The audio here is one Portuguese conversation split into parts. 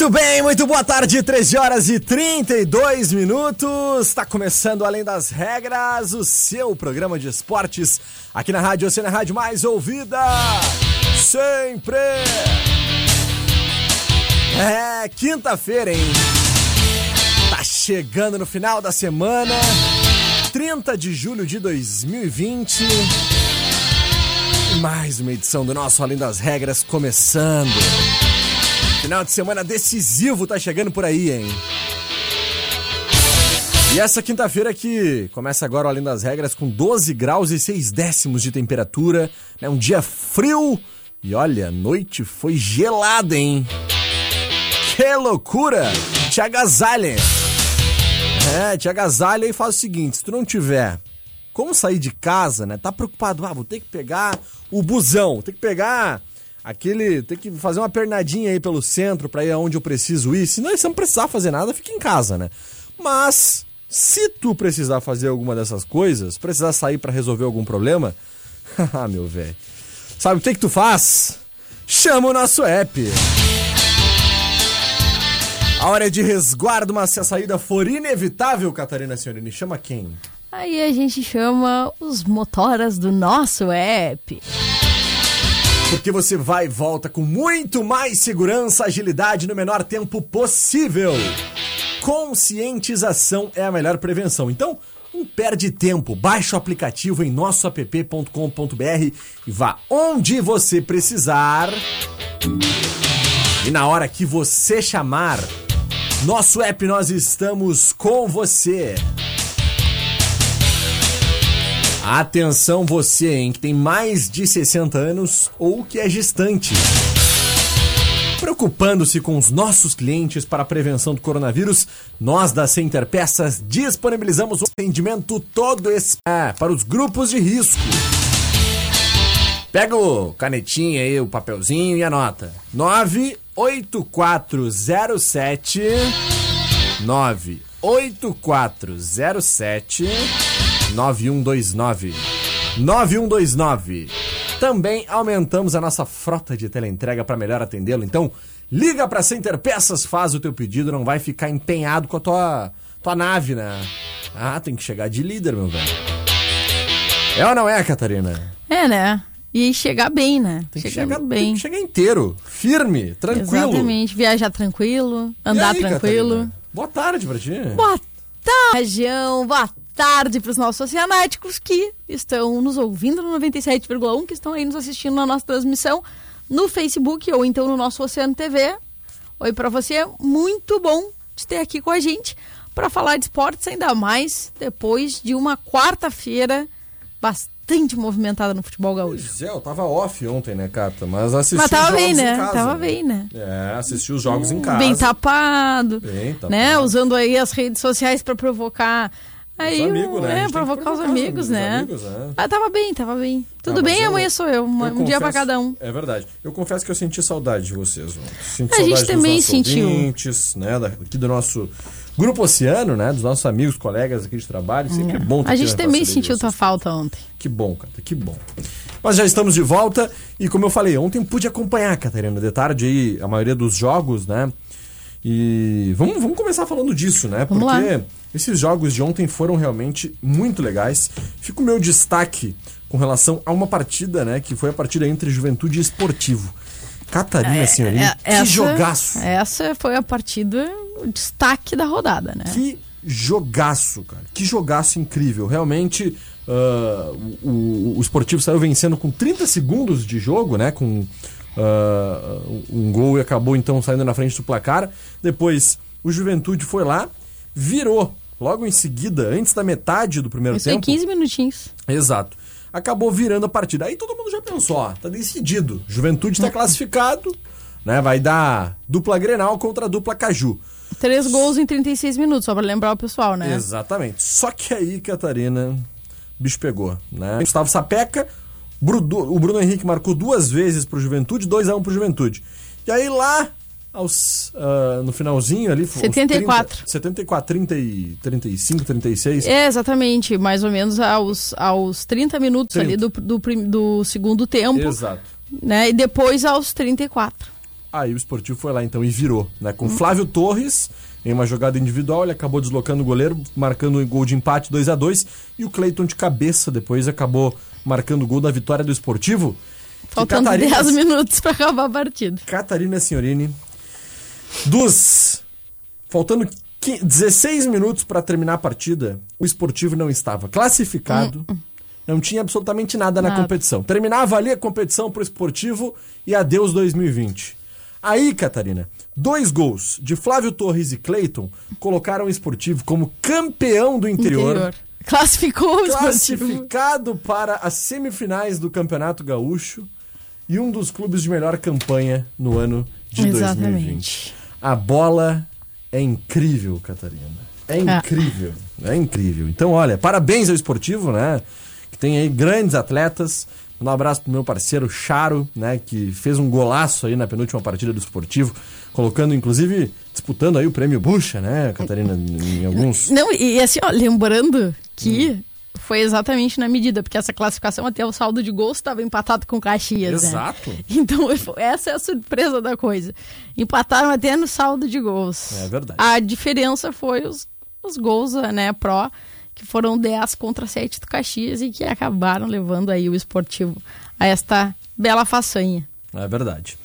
Muito bem, muito boa tarde, 13 horas e 32 minutos. Está começando Além das Regras, o seu programa de esportes aqui na Rádio Oceana Rádio Mais Ouvida. Sempre! É, quinta-feira, hein? Tá chegando no final da semana, 30 de julho de 2020. Mais uma edição do nosso Além das Regras começando. Final de semana decisivo tá chegando por aí, hein? E essa quinta-feira que começa agora além das regras com 12 graus e 6 décimos de temperatura, né? Um dia frio e olha, a noite foi gelada, hein? Que loucura! Te agasalha! É, te agasalha e faz o seguinte, se tu não tiver como sair de casa, né? Tá preocupado, ah, vou ter que pegar o busão, ter que pegar aquele. Tem que fazer uma pernadinha aí pelo centro para ir aonde eu preciso ir. Se não, se não precisar fazer nada, fica em casa, né? Mas, se tu precisar fazer alguma dessas coisas, precisar sair para resolver algum problema, ah, meu velho. Sabe o que que tu faz? Chama o nosso app. A hora de resguardo, mas se a saída for inevitável, Catarina Senhorini, chama quem? Aí a gente chama os motoras do nosso app. Porque você vai e volta com muito mais segurança, agilidade no menor tempo possível. Conscientização é a melhor prevenção. Então, não perde tempo. Baixe o aplicativo em nossoapp.com.br e vá onde você precisar. E na hora que você chamar, nosso app nós estamos com você. Atenção você, hein, que tem mais de 60 anos ou que é gestante. Preocupando-se com os nossos clientes para a prevenção do coronavírus, nós da Center Peças disponibilizamos o atendimento todo esse é, para os grupos de risco. Pega o canetinha aí, o papelzinho e anota. 98407 98407 9129. 9129. Também aumentamos a nossa frota de teleentrega para melhor atendê-lo. Então, liga para Center Peças, faz o teu pedido, não vai ficar empenhado com a tua, tua nave, né? Ah, tem que chegar de líder, meu velho. É ou não é, Catarina? É, né? E chegar bem, né? Tem que chegar bem. Tem que chegar inteiro, firme, tranquilo. Exatamente. Viajar tranquilo, andar aí, tranquilo. Catarina? Boa tarde pra ti. Boa tarde, João. Boa tarde para os nossos oceanáticos que estão nos ouvindo no 97,1, que estão aí nos assistindo na nossa transmissão no Facebook ou então no nosso Oceano TV. Oi para você, muito bom de ter aqui com a gente para falar de esportes, ainda mais depois de uma quarta-feira bastante movimentada no futebol gaúcho. Pois é, eu tava off ontem, né, Cata? Mas assisti Mas tava os jogos bem, né? em casa. Tava bem, né? É, assisti os jogos em casa. Bem tapado, Bem tapado. né? Usando aí as redes sociais para provocar Aí, amigos, né? É, gente tem que provocar os provocar os amigos, né? amigos, né? Ah, tava bem, tava bem. Tudo Ah, bem, eu- amanhã sou eu. Um, Eu um dia pra confesso- cada um. É verdade. Eu confesso que eu senti saudade de vocês. Senti A gente também sentiu. ouvintes, né? Aqui do nosso grupo Oceano, né? Dos nossos amigos, colegas aqui de trabalho. Sempre é bom ter A gente também sentiu tua falta ontem. Que bom, cara, que bom. Mas já estamos de volta e como eu falei, ontem pude acompanhar, Catarina, de tarde aí, a maioria dos jogos, né? E vamos, vamos começar falando disso, né? Vamos Porque lá. Esses jogos de ontem foram realmente muito legais. Fica o meu destaque com relação a uma partida, né? Que foi a partida entre Juventude e Esportivo. Catarina, senhorinha, que essa, jogaço! Essa foi a partida, o destaque da rodada, né? Que jogaço, cara. Que jogaço incrível. Realmente, Uh, o, o, o esportivo saiu vencendo com 30 segundos de jogo, né? Com uh, um gol e acabou então saindo na frente do placar. Depois o Juventude foi lá, virou logo em seguida, antes da metade do primeiro Isso tempo. Isso 15 minutinhos. Exato. Acabou virando a partida. Aí todo mundo já pensou, ó, tá decidido. Juventude está classificado, né? Vai dar dupla Grenal contra a dupla Caju. Três gols em 36 minutos, só pra lembrar o pessoal, né? Exatamente. Só que aí, Catarina, o bicho pegou, né? Gustavo Sapeca, o Bruno Henrique marcou duas vezes pro Juventude, 2 a 1 um pro Juventude. E aí lá, aos, uh, no finalzinho ali... 74. 30, 74, 30 e 35, 36. É, exatamente, mais ou menos aos, aos 30 minutos 30. ali do, do, do, segundo tempo. Exato. Né? E depois aos 34. Aí o esportivo foi lá então e virou, né? Com hum. Flávio Torres em uma jogada individual, ele acabou deslocando o goleiro, marcando um gol de empate 2 a 2 e o Cleiton de cabeça depois acabou marcando o gol da vitória do esportivo. Faltando Catarina... 10 minutos para acabar a partida. Catarina Signorini, dos faltando 15, 16 minutos para terminar a partida, o esportivo não estava classificado. Hum. Não tinha absolutamente nada, nada na competição. Terminava ali a competição pro esportivo e adeus 2020. Aí, Catarina, dois gols de Flávio Torres e Cleiton colocaram o esportivo como campeão do interior. interior. Classificou o Classificado esportivo. para as semifinais do Campeonato Gaúcho e um dos clubes de melhor campanha no ano de Exatamente. 2020. A bola é incrível, Catarina. É ah. incrível. É incrível. Então, olha, parabéns ao esportivo, né? Que tem aí grandes atletas. Um abraço pro meu parceiro Charo, né, que fez um golaço aí na penúltima partida do Esportivo, colocando, inclusive, disputando aí o prêmio Bucha, né, Catarina, em alguns... Não, e assim, ó, lembrando que hum. Foi exatamente na medida, porque essa classificação até o saldo de gols estava empatado com Caxias, né? Exato. Né? Então, essa é a surpresa da coisa. Empataram até no saldo de gols. É verdade. A diferença foi os, os gols, né, pró que foram 10 contra 7 do Caxias e que acabaram levando aí o esportivo a esta bela façanha. É verdade.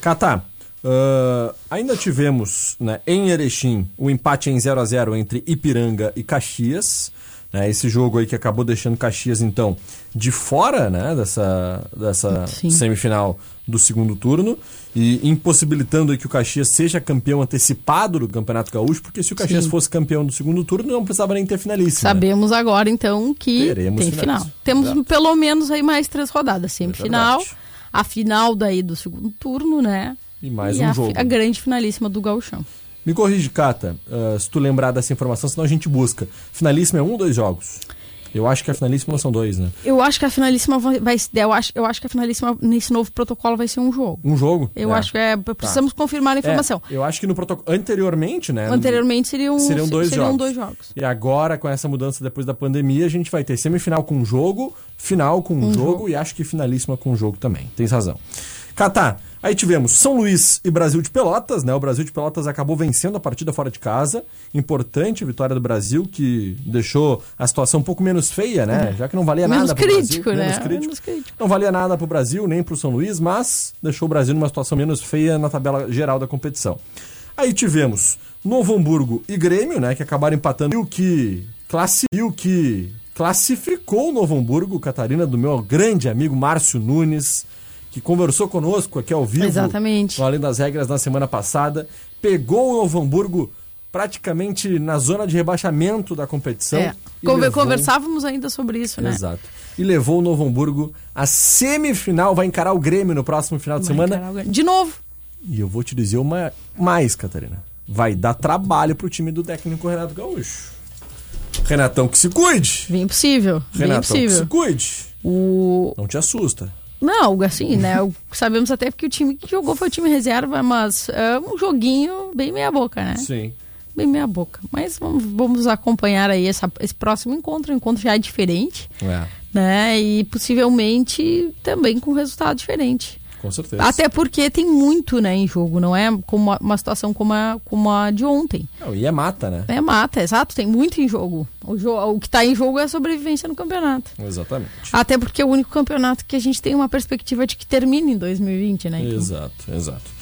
Catá, uh, ainda tivemos né, em Erechim o um empate em 0 a 0 entre Ipiranga e Caxias. Né, esse jogo aí que acabou deixando Caxias, então, de fora né, dessa, dessa semifinal do segundo turno e impossibilitando que o Caxias seja campeão antecipado do Campeonato Gaúcho, porque se o Caxias Sim. fosse campeão do segundo turno, não precisava nem ter finalista. Sabemos agora, então, que Teremos tem final. Temos Exato. pelo menos aí mais três rodadas. Semifinal, é a final daí do segundo turno, né? E mais e um a, jogo. A grande finalíssima do Gauchão. Me corrige, Cata, uh, se tu lembrar dessa informação, senão a gente busca. Finalíssima é um ou dois jogos? Eu acho que a finalíssima são dois, né? Eu acho que a finalíssima vai, vai eu acho, eu acho que a finalíssima nesse novo protocolo vai ser um jogo. Um jogo? Eu é. acho que é, precisamos tá. confirmar a informação. É, eu acho que no protocolo anteriormente, né? Anteriormente seriam, seriam, dois, seriam jogos. dois jogos. E agora com essa mudança depois da pandemia, a gente vai ter semifinal com um jogo, final com um, um jogo, jogo, e acho que finalíssima com um jogo também. Tens razão. Catar, Aí tivemos São Luís e Brasil de Pelotas, né? O Brasil de Pelotas acabou vencendo a partida fora de casa. Importante a vitória do Brasil, que deixou a situação um pouco menos feia, né? Já que não valia menos nada crítico, Brasil. Né? Menos crítico. Menos crítico. Não valia nada para o Brasil, nem para o São Luís, mas deixou o Brasil numa situação menos feia na tabela geral da competição. Aí tivemos Novo Hamburgo e Grêmio, né? Que acabaram empatando. E o que, classi... e o que classificou o Novo Hamburgo, Catarina, do meu grande amigo Márcio Nunes que conversou conosco aqui ao vivo. Exatamente. Além das regras na semana passada. Pegou o Novo Hamburgo praticamente na zona de rebaixamento da competição. É. Levou... Conversávamos ainda sobre isso, né? Exato. E levou o Novo Hamburgo à semifinal, vai encarar o Grêmio no próximo final de vai semana. De novo. E eu vou te dizer uma mais, Catarina. Vai dar trabalho pro time do técnico Renato Gaúcho. Renatão que se cuide. Bem possível. Renatão Bem que se cuide. O... Não te assusta. Não, assim, né? Sabemos até porque o time que jogou foi o time reserva, mas é um joguinho bem meia boca, né? Sim. Bem meia boca. Mas vamos, vamos acompanhar aí essa, esse próximo encontro. O encontro já é diferente. É. Né? E possivelmente também com resultado diferente. Com certeza. Até porque tem muito né, em jogo, não é como uma, situação como a, como a de ontem. Não, e é mata, né? É mata, exato, tem muito em jogo. O, jo o que está em jogo é a sobrevivência no campeonato. Exatamente. Até porque é o único campeonato que a gente tem uma perspectiva de que termine em 2020, né? Então... Exato, exato.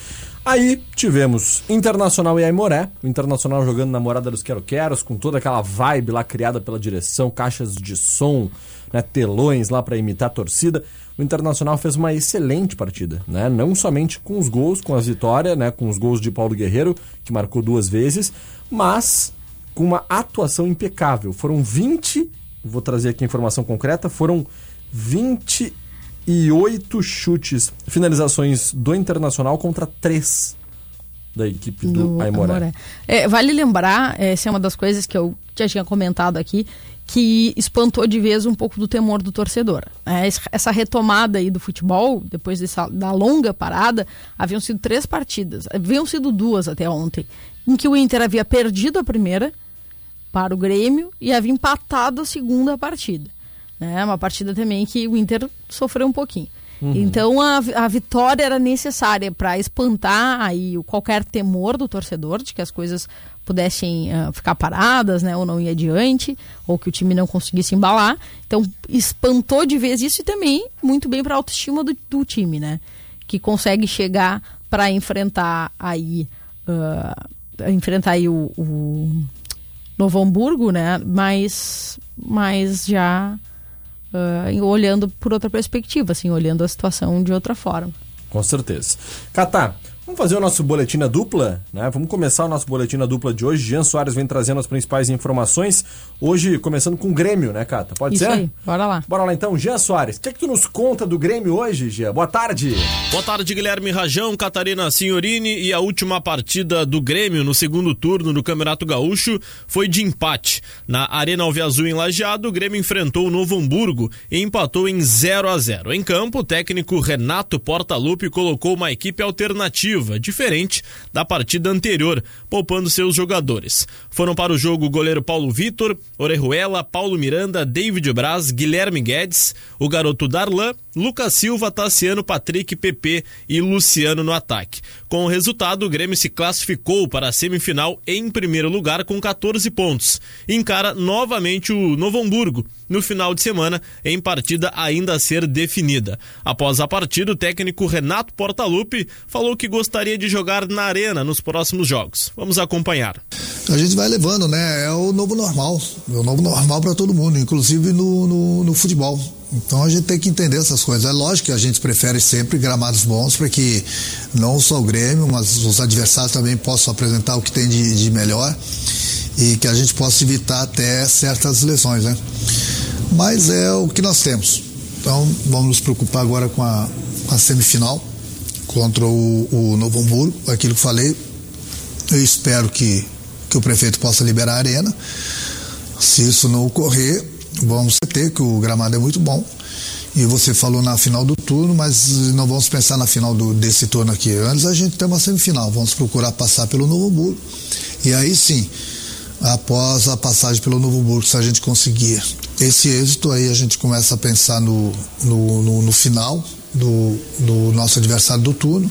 Aí tivemos Internacional e Aimoré, o Internacional jogando na Morada dos Quero-Queros, com toda aquela vibe lá criada pela direção, caixas de som, né, telões lá para imitar a torcida. O Internacional fez uma excelente partida, né? Não somente com os gols, com as vitórias, né, com os gols de Paulo Guerreiro, que marcou duas vezes, mas com uma atuação impecável. Foram 20, vou trazer aqui a informação concreta, foram 28 chutes, finalizações do Internacional contra 3 da equipe do, do Aimoré. É, vale lembrar, essa é uma das coisas que eu já tinha comentado aqui, que espantou de vez um pouco do temor do torcedor. É, essa retomada aí do futebol, depois dessa, da longa parada, haviam sido três partidas, haviam sido duas até ontem, em que o Inter havia perdido a primeira para o Grêmio e havia empatado a segunda partida. É uma partida também que o Inter sofreu um pouquinho. Uhum. Então a, a vitória era necessária para espantar aí qualquer temor do torcedor de que as coisas pudessem uh, ficar paradas, né, ou não ir adiante, ou que o time não conseguisse embalar. Então espantou de vez isso e também muito bem para a autoestima do, do, time, né, que consegue chegar para enfrentar aí uh, enfrentar aí o, o Novo Hamburgo, né, mas mas já uh, olhando por outra perspectiva, assim, olhando a situação de outra forma. Com certeza. Catar, Vamos fazer o nosso boletim na dupla, né? Vamos começar o nosso boletim na dupla de hoje. Jean Soares vem trazendo as principais informações. Hoje, começando com o Grêmio, né, Cata? Pode Isso ser? Aí. Bora lá. Bora lá então. Jean Soares, o que é que tu nos conta do Grêmio hoje, Jean? Boa tarde. Boa tarde, Guilherme Rajão, Catarina Signorini e a última partida do Grêmio no segundo turno do Campeonato Gaúcho foi de empate. Na Arena Alviazul em Lajeado, o Grêmio enfrentou o Novo Hamburgo e empatou em 0 a 0 Em campo, o técnico Renato Portaluppi colocou uma equipe alternativa, diferente da partida anterior, poupando seus jogadores. Foram para o jogo o goleiro Paulo Vitor, Orejuela, Paulo Miranda, David Braz, Guilherme Guedes, o garoto Darlan, Lucas Silva, Tassiano, Patrick, PP e Luciano no ataque. Com o resultado, o Grêmio se classificou para a semifinal em primeiro lugar com 14 pontos. Encara novamente o Novo Hamburgo no final de semana em partida ainda a ser definida. Após a partida, o técnico Renato Portaluppi falou que gostaria de jogar na arena nos próximos jogos. Vamos acompanhar. A gente vai levando, né? É o novo normal. É o novo normal para todo mundo, inclusive no, no, no futebol. Então a gente tem que entender essas coisas. É lógico que a gente prefere sempre gramados bons para que não só o Grêmio, mas os adversários também possam apresentar o que tem de, de melhor e que a gente possa evitar até certas lesões, né? Mas é o que nós temos. Então vamos nos preocupar agora com a, com a semifinal contra o, o Novo Hamburgo, aquilo que falei. Eu espero que, que o prefeito possa liberar a arena. Se isso não ocorrer, vamos ter que o gramado é muito bom. E você falou na final do turno, mas não vamos pensar na final do, desse turno aqui. Antes a gente tem uma semifinal, vamos procurar passar pelo Novo Hamburgo. E aí sim, após a passagem pelo Novo Hamburgo, se a gente conseguir esse êxito, aí a gente começa a pensar no, no, no, no final do, do nosso adversário do turno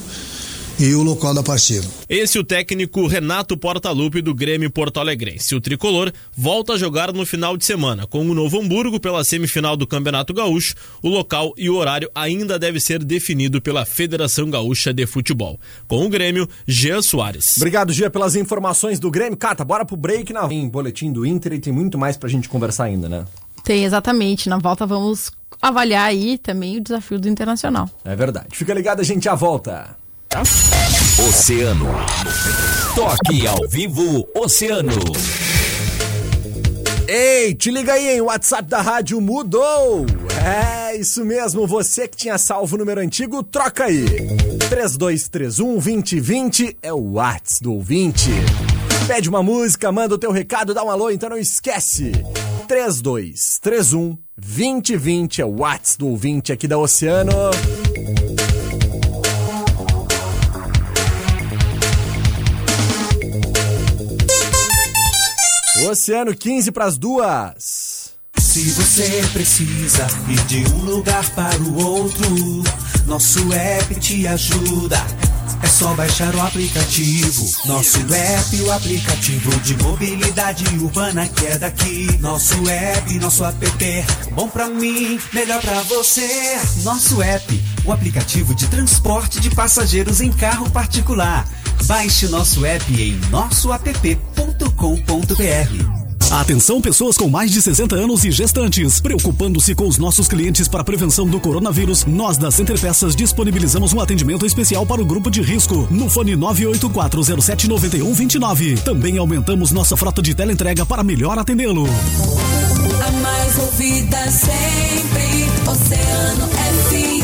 e o local da partida. Esse é o técnico Renato Portaluppi do Grêmio Porto Alegrense. O tricolor volta a jogar no final de semana com o Novo Hamburgo pela semifinal do Campeonato Gaúcho. O local e o horário ainda deve ser definido pela Federação Gaúcha de Futebol. Com o Grêmio, Jean Soares. Obrigado, Jean, pelas informações do Grêmio. Cata, bora pro break na em boletim do Inter e tem muito mais pra gente conversar ainda, né? Tem, exatamente. Na volta vamos avaliar aí também o desafio do Internacional. É verdade. Fica ligado, a gente já volta. Oceano. Toque ao vivo Oceano. Ei, te liga aí, hein? O WhatsApp da rádio mudou. É isso mesmo, você que tinha salvo o número antigo, troca aí. 3231 2020 é o WhatsApp do ouvinte. Pede uma música, manda o teu recado, dá um alô, então não esquece. 3231 2020 é o WhatsApp do ouvinte aqui da Oceano. Oceano 15 para as duas. Se você precisa ir de um lugar para o outro, nosso app te ajuda É só baixar o aplicativo. Nosso app, o aplicativo de mobilidade urbana que é daqui. Nosso app, nosso app, bom pra mim, melhor pra você. Nosso app, o aplicativo de transporte de passageiros em carro particular. Baixe nosso app em nossoapp.com.br. Atenção pessoas com mais de 60 anos e gestantes. Preocupando-se com os nossos clientes para a prevenção do coronavírus, nós da Center Peças disponibilizamos um atendimento especial para o grupo de risco no fone 984079129. Também aumentamos nossa frota de teleentrega para melhor atendê-lo. A mais ouvida sempre, Oceano FM.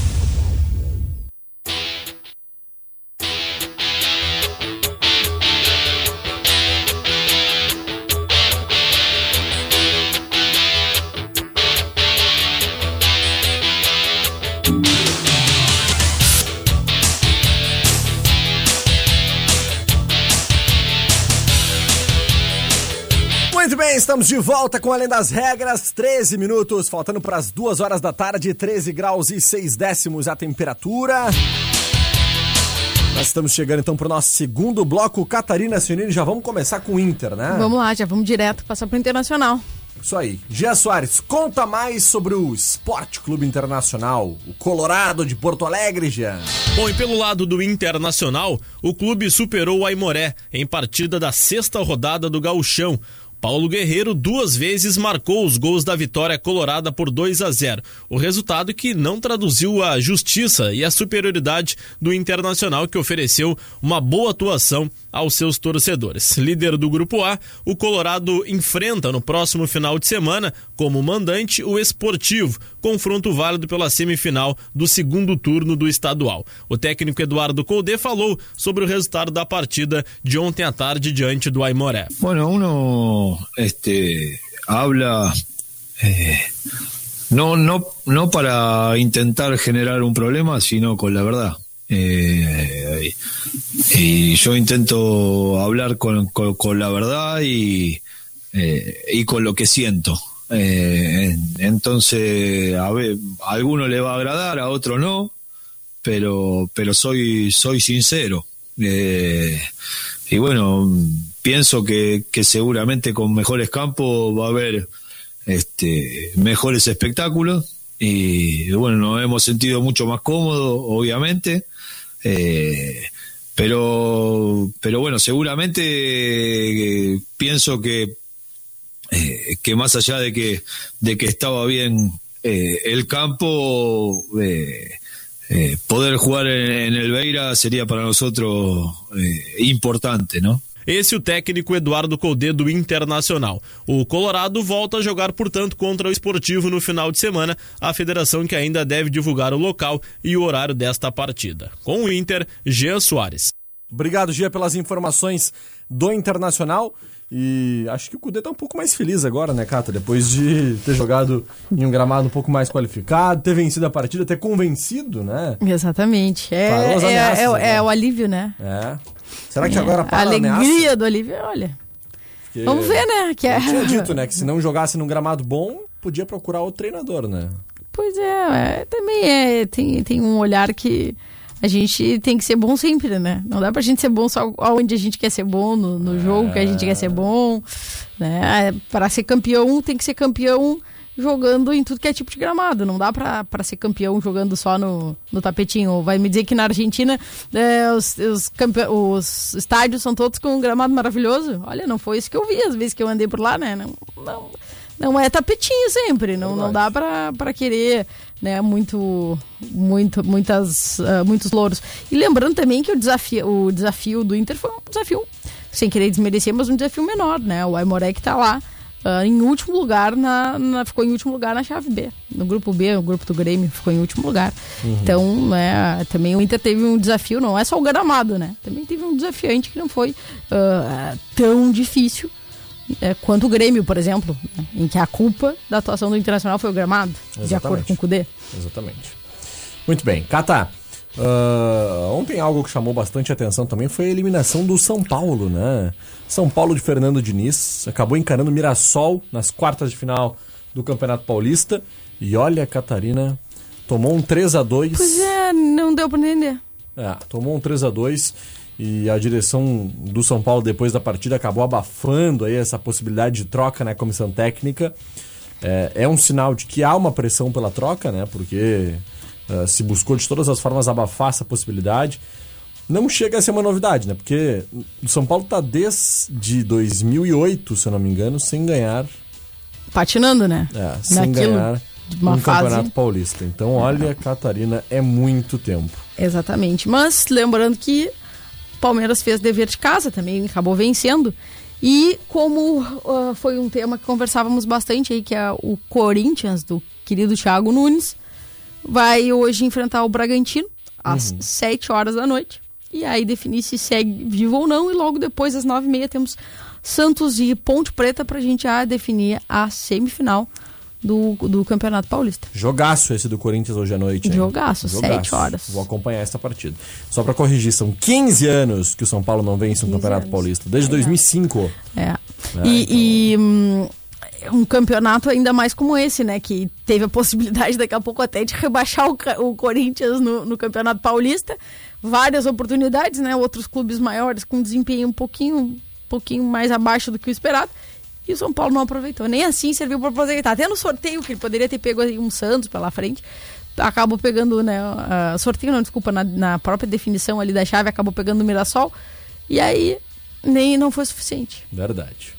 Estamos de volta com Além das Regras, 13 minutos, faltando para as 2 horas da tarde, 13 graus e 6 décimos a temperatura. Nós estamos chegando então para o nosso segundo bloco, Catarina Sionini, já vamos começar com o Inter, né? Vamos lá, já vamos direto passar pro Internacional. Isso aí. Gia Soares, conta mais sobre o Esporte Clube Internacional, o Colorado de Porto Alegre, Gia. Bom, e pelo lado do Internacional, o clube superou o Aimoré em partida da sexta rodada do Gauchão. Paulo Guerreiro duas vezes marcou os gols da vitória colorada por 2 a 0. O resultado que não traduziu a justiça e a superioridade do Internacional que ofereceu uma boa atuação aos seus torcedores. Líder do grupo A, o Colorado enfrenta no próximo final de semana como mandante o Esportivo, confronto válido pela semifinal do segundo turno do estadual. O técnico Eduardo Colde falou sobre o resultado da partida de ontem à tarde diante do Aimoré. Bueno, uno este, habla eh, no, no, no para intentar generar un problema, sino con la verdad. Eh, y yo intento hablar con, con, la verdad y, eh, y con lo que siento. Entonces, a, ver, a alguno le va a agradar, a otro no, pero, pero soy, soy sincero. Y bueno, pienso que, que seguramente con mejores campos va a haber este, mejores espectáculos y bueno, nos hemos sentido mucho más cómodos, obviamente, eh, pero, pero bueno, seguramente eh, pienso que, eh, que más allá de que, de que estaba bien eh, el campo, poder jugar en, en, el Beira sería para nosotros importante, ¿no? Esse o técnico Eduardo Colde do Internacional. O Colorado volta a jogar, portanto, contra o Esportivo no final de semana, a federação que ainda deve divulgar o local e o horário desta partida. Com o Inter, Jean Soares. Obrigado, Gia, pelas informações do Internacional. E acho que o Cudê tá um pouco mais feliz agora, né, Cata? Depois de ter jogado em um gramado um pouco mais qualificado, ter vencido a partida, ter convencido, né? Exatamente. É, é, é, é, o alívio, né? É. Será que agora para a alegria do alívio, olha. Porque Vamos ver, né? Que é... Eu tinha dito, né, que se não jogasse num gramado bom, podia procurar outro treinador, né? Pois é, é também é, tem, tem um olhar que a gente tem que ser bom sempre, né? Não dá pra gente ser bom só onde a gente quer ser bom, no, no jogo que a gente quer ser bom, né? Para ser campeão, tem que ser campeão jogando em tudo que é tipo de gramado. Não dá pra ser campeão jogando só no, no tapetinho. Vai me dizer que na Argentina é, os, os, campe... os estádios são todos com um gramado maravilhoso? Olha, não foi isso que eu vi as vezes que eu andei por lá, né? Não, não, não é tapetinho sempre. Não, não dá pra, pra querer né, muito, muito, muitas, uh, muitos louros. E lembrando também que o desafio, o desafio do Inter foi um desafio, sem querer desmerecer, mas um desafio menor, né? O Aimoré que tá lá Uh, em último lugar na, na, ficou em último lugar na chave B no grupo B o grupo do Grêmio ficou em último lugar uhum. então né, também o Inter teve um desafio não é só o gramado né também teve um desafiante que não foi uh, tão difícil uh, quanto o Grêmio por exemplo né, em que a culpa da atuação do Internacional foi o gramado Exatamente. de acordo com o Cudê exatamente muito bem Cata Uh, ontem algo que chamou bastante atenção também foi a eliminação do São Paulo, né? São Paulo de Fernando Diniz acabou encarando Mirassol nas quartas de final do Campeonato Paulista. E olha, a Catarina tomou um 3 a 2 Pois é, não deu pra entender. É, tomou um 3 a 2 e a direção do São Paulo depois da partida acabou abafando aí essa possibilidade de troca na comissão técnica. É, é um sinal de que há uma pressão pela troca, né? Porque eh, se buscou de todas as formas abafar essa possibilidade. Não chega a ser uma novidade, né? Porque o São Paulo tá desde 2008, se eu não me engano, sem ganhar, Patinando, né? é, sem Naquilo, ganhar um fase. campeonato paulista. Então, olha, Catarina, é muito tempo. Exatamente. Mas lembrando que o Palmeiras fez dever de casa também, acabou vencendo. E como ah, foi um tema que conversávamos bastante aí, que é o Corinthians, do querido Thiago Nunes, vai hoje enfrentar o Bragantino às 7 horas da noite. E aí definir se segue vivo ou não. E logo depois, às 9h30, temos Santos e Ponte Preta pra gente já definir a semifinal do, do Campeonato Paulista. Jogaço esse do Corinthians hoje à noite. hein? Jogaço, sete horas. Vou acompanhar essa partida. Só pra corrigir, são 15 anos que o São Paulo não vence um 15 Campeonato anos. Paulista. Desde 2005. É. e, e, hum, um campeonato ainda mais como esse, né? Que teve a possibilidade daqui a pouco até de rebaixar o, o Corinthians no, no Campeonato Paulista. Várias oportunidades, né? Outros clubes maiores com desempenho um pouquinho, um pouquinho mais abaixo do que o esperado. E o São Paulo não aproveitou. Nem assim serviu para aproveitar. Até no sorteio, que ele poderia ter pego um Santos pela frente, acabou pegando, né? ah, sorteio não, desculpa, na, na própria definição ali da chave, acabou pegando o Mirassol. E aí nem não foi suficiente. Verdade.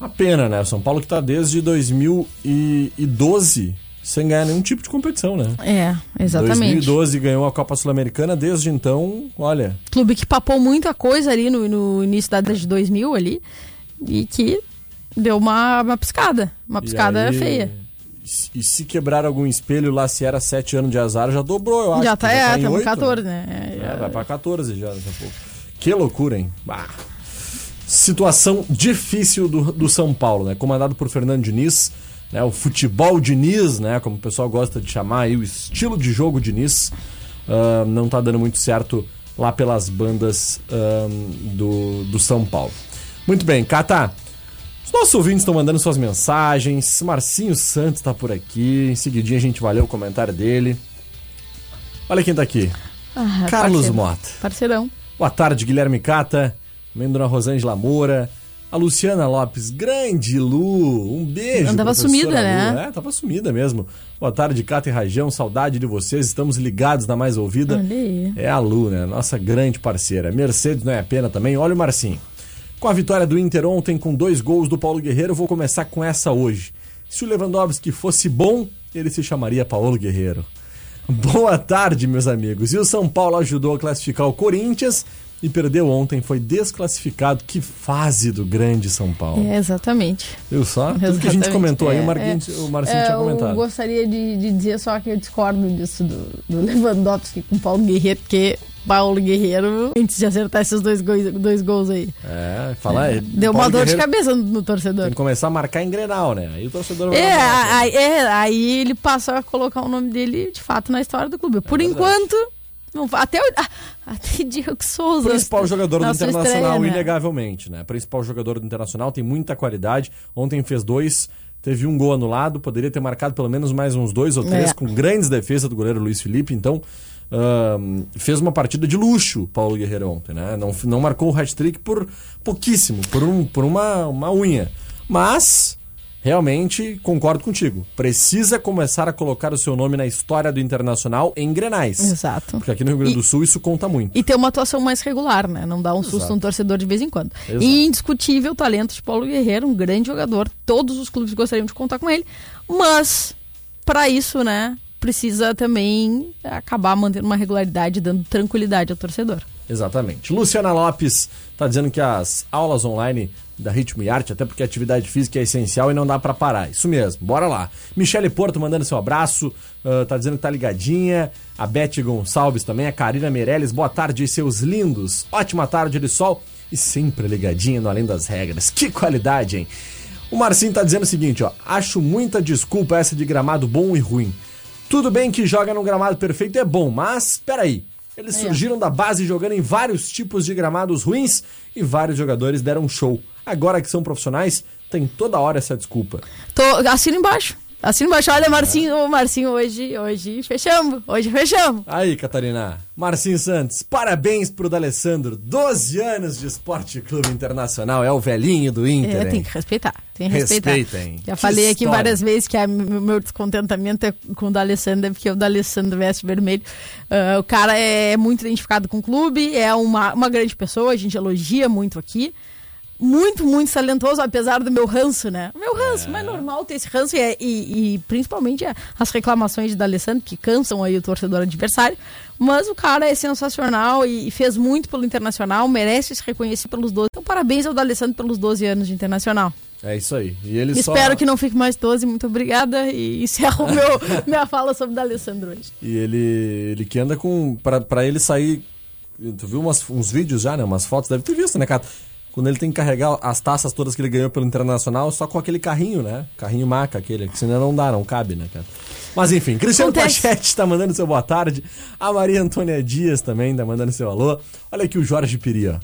Uma pena, né? O São Paulo que tá desde 2012 sem ganhar nenhum tipo de competição, né? É, exatamente. 2012 ganhou a Copa Sul-Americana, desde então, olha, Clube que papou muita coisa ali no, no início da década de 2000 ali e que deu uma, uma piscada, uma piscada aí, feia. E se quebrar algum espelho lá, se era 7 anos de azar, já dobrou, eu acho. já tá, é, em temos oito, 14, né? né? É, vai pra 14 já daqui a pouco. Que loucura, hein? Bah. Situação difícil do, do São Paulo, né? Comandado por Fernando Diniz, né? O futebol Diniz, né? Como o pessoal gosta de chamar aí, o estilo de jogo Diniz, ah, não tá dando muito certo lá pelas bandas ah, do, do São Paulo. Muito bem, Cata. Os nossos ouvintes estão mandando suas mensagens. Marcinho Santos tá por aqui. Em seguidinha a gente vai ler o comentário dele. Olha quem tá aqui. Ah, Carlos parceiro. Mota. Parceirão. Boa tarde, Guilherme Cata, Dona Rosângela Moura, a Luciana Lopes, grande Lu, um beijo. Andava professora sumida, né? Lu. É, tava sumida mesmo. Boa tarde, Cata e Rajão, saudade de vocês, estamos ligados na mais ouvida. Aí. É a Lu, né? Nossa grande parceira. Mercedes não é a pena também. Olha o Marcinho. Com a vitória do Inter ontem, com dois gols do Paulo Guerreiro, vou começar com essa hoje. Se o Lewandowski fosse bom, ele se chamaria Paulo Guerreiro. Boa tarde, meus amigos. E o São Paulo ajudou a classificar o Corinthians e perdeu ontem, foi desclassificado. Que fase do grande São Paulo. É, exatamente. Viu só? Tudo que a gente Exatamente. comentou aí, É, o Marquinhos, é. o Marcinho É, tinha comentado. Eu gostaria de, de dizer só que eu discordo disso do, do Lewandowski com o Paulo Guerreiro, porque Paulo Guerreiro, antes de acertar esses dois gols, dois gols aí, É, falar. é, deu Paulo uma dor Guerreiro de cabeça no, no torcedor. Tem que começar a marcar em Grenal, né? Aí o torcedor vai É, lá, aí, é, aí ele passou a colocar o nome dele de fato na história do clube. Por É enquanto, não, até, o- até Diego Souza. Principal jogador do Internacional, estreia, né? inegavelmente, né? Principal jogador do Internacional, tem muita qualidade. Ontem fez dois, teve um gol anulado, poderia ter marcado pelo menos mais uns dois ou três, É. com grandes defesas do goleiro Luiz Felipe. Então, fez uma partida de luxo, Paulo Guerreiro, ontem, né? Não, não marcou o hat-trick por pouquíssimo, por, um, por uma, uma unha. Mas. Realmente concordo contigo. Precisa começar a colocar o seu nome na história do Internacional em Grenais. Exato. Porque aqui no Rio Grande do E- Sul isso conta muito. E ter uma atuação mais regular, né? Não dar um susto Exato. no torcedor de vez em quando. Exato. E indiscutível talento de Paulo Guerreiro, um grande jogador. Todos os clubes gostariam de contar com ele. Mas, para isso, né? Precisa também acabar mantendo uma regularidade, dando tranquilidade ao torcedor. Exatamente. Luciana Lopes está dizendo que as aulas online da Ritmo e Arte, até porque a atividade física é essencial e não dá para parar. Isso mesmo, bora lá. Michele Porto mandando seu abraço, ah, tá dizendo que tá ligadinha. A Beth Gonçalves também, a Karina Meirelles, boa tarde, seus lindos. Ótima tarde de sol e sempre ligadinha no Além das Regras. Que qualidade, hein? O Marcinho tá dizendo o seguinte, ó. Acho muita desculpa essa de gramado bom e ruim. Tudo bem que joga no gramado perfeito é bom, mas peraí. Eles surgiram da base jogando em vários tipos de gramados ruins e vários jogadores deram show. Agora que são profissionais, tem toda hora essa desculpa. Tô, assina embaixo. Assina embaixo. Olha, Marcinho, ô, Marcinho, hoje, hoje fechamos. Hoje fechamos. Aí, Catarina. Marcinho Santos, parabéns pro D'Alessandro. 12 anos de Esporte Clube Internacional. É o velhinho do Inter, É, tem que respeitar. Tem que respeitar. Respeitem. Já Que falei aqui história. várias vezes que a- meu descontentamento é com o D'Alessandro, é porque o D'Alessandro veste vermelho. Ah, o cara é muito identificado com o clube, é uma, uma grande pessoa, a gente elogia muito aqui. Muito, muito talentoso, apesar do meu ranço, né? O meu ranço, mas é normal ter esse ranço e, é- e- e principalmente é, as reclamações de D'Alessandro, que cansam aí o torcedor adversário. Mas o cara é sensacional e, e fez muito pelo Internacional, merece se reconhecer pelos 12. Então, parabéns ao D'Alessandro pelos 12 anos de Internacional. É isso aí. E ele só... Espero que não fique mais 12, muito obrigada. E encerro meu, minha fala sobre o D'Alessandro hoje. E ele, ele que anda com. Pra, pra ele sair. Tu viu umas- uns vídeos já, né? Umas fotos, deve ter visto, né, cara? Quando ele tem que carregar as taças todas que ele ganhou pelo Internacional, só com aquele carrinho, né? Carrinho maca, aquele, que senão não dá, não cabe, né, cara? Mas enfim, Cristiano Acontece. Pachete tá mandando seu boa tarde. A Maria Antônia Dias também tá mandando seu alô. Olha aqui o Jorge Piri,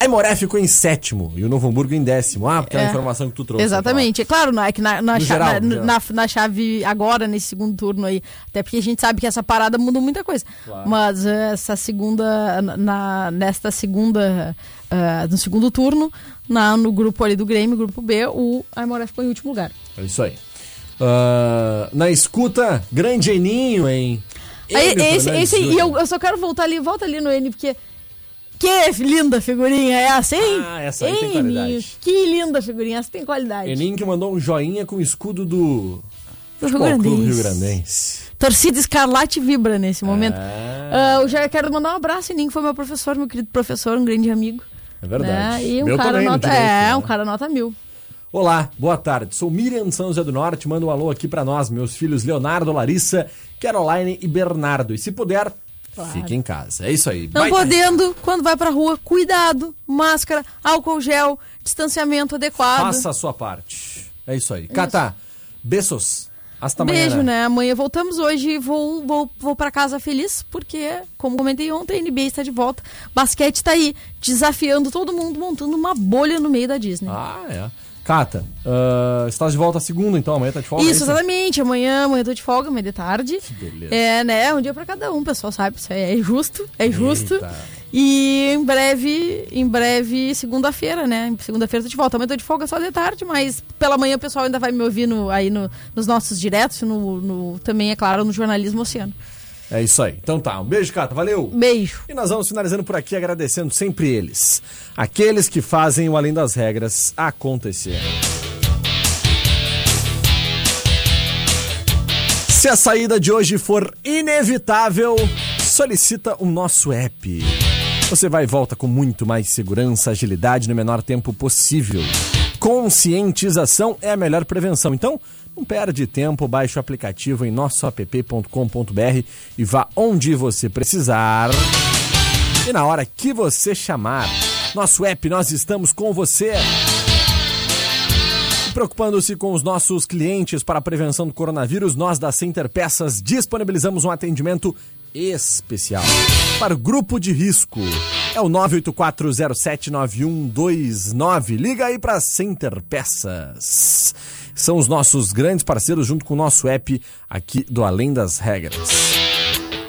ó. A Emoré ficou em sétimo e o Novo Hamburgo em décimo. Ah, porque é a É. informação que tu trouxe. Exatamente. É claro, não é que na, na, No cha- geral, na- geral. na- na chave agora, nesse segundo turno aí. Até porque a gente sabe que essa parada mudou muita coisa. Mas eh, essa segunda. Na, nesta segunda. eh, no segundo turno, na, no grupo ali do Grêmio, grupo B, o Aimoré ficou em último lugar. É isso aí. Ah, na escuta, grande Eninho, hein? Aí, esse, esse, e eu, eu só quero voltar ali, volta ali no N, porque. Que linda figurinha é essa, hein? Ah, essa aí tem Hein, qualidade. Ninho? Que linda figurinha, essa tem qualidade. Eninho que mandou um joinha com o escudo do Do Rio Grandense. Rio Grandense. Torcida Escarlate vibra nesse momento. Ah. Ah, eu já quero mandar um abraço, Ninho, que foi meu professor, meu querido professor, um grande amigo. É verdade. Né? E um Meu cara também, nota. direito, é, né? um cara nota mil. Olá, boa tarde. Sou Miriam São José do Norte. Manda um alô aqui pra nós, meus filhos Leonardo, Larissa, Caroline e Bernardo. E se puder, fique em casa. É isso aí. Não Baita- podendo, quando vai pra rua, cuidado, máscara, álcool gel, distanciamento adequado. Faça a sua parte. É isso aí. Cata, beijos. Hasta amanhã. Beijo, né? Amanhã voltamos hoje. Vou, vou, vou para casa feliz, porque, como comentei ontem, a NBA está de volta. Basquete tá aí, desafiando todo mundo, montando uma bolha no meio da Disney. Ah, é. Cata, ah, estás de volta segunda, então amanhã tá de folga? é Isso, exatamente. Amanhã, amanhã tô de folga, amanhã de tarde. beleza. É, né? Um dia pra cada um, pessoal, sabe? Isso é justo, é justo. Eita. E em breve, em breve, segunda-feira, né? Segunda-feira tô de volta. Amanhã tô de folga só de tarde, mas pela manhã o pessoal ainda vai me ouvir no- aí no- nos nossos diretos, no, no- também, é claro, no Jornalismo Oceano. É isso aí. Então tá, um beijo, Cata. Valeu. Beijo. E nós vamos finalizando por aqui agradecendo sempre eles. Aqueles que fazem o Além das Regras acontecer. Se a saída de hoje for inevitável, solicita o nosso app. Você vai e volta com muito mais segurança, agilidade no menor tempo possível. Conscientização é a melhor prevenção. Então, não perde tempo, baixe o aplicativo em nossoapp.com.br e vá onde você precisar. E na hora que você chamar, nosso app, nós estamos com você. Preocupando-se com os nossos clientes para a prevenção do coronavírus, nós da Center Peças disponibilizamos um atendimento especial para o grupo de risco. É o 984079129. Liga aí para Center Peças. São os nossos grandes parceiros junto com o nosso app aqui do Além das Regras.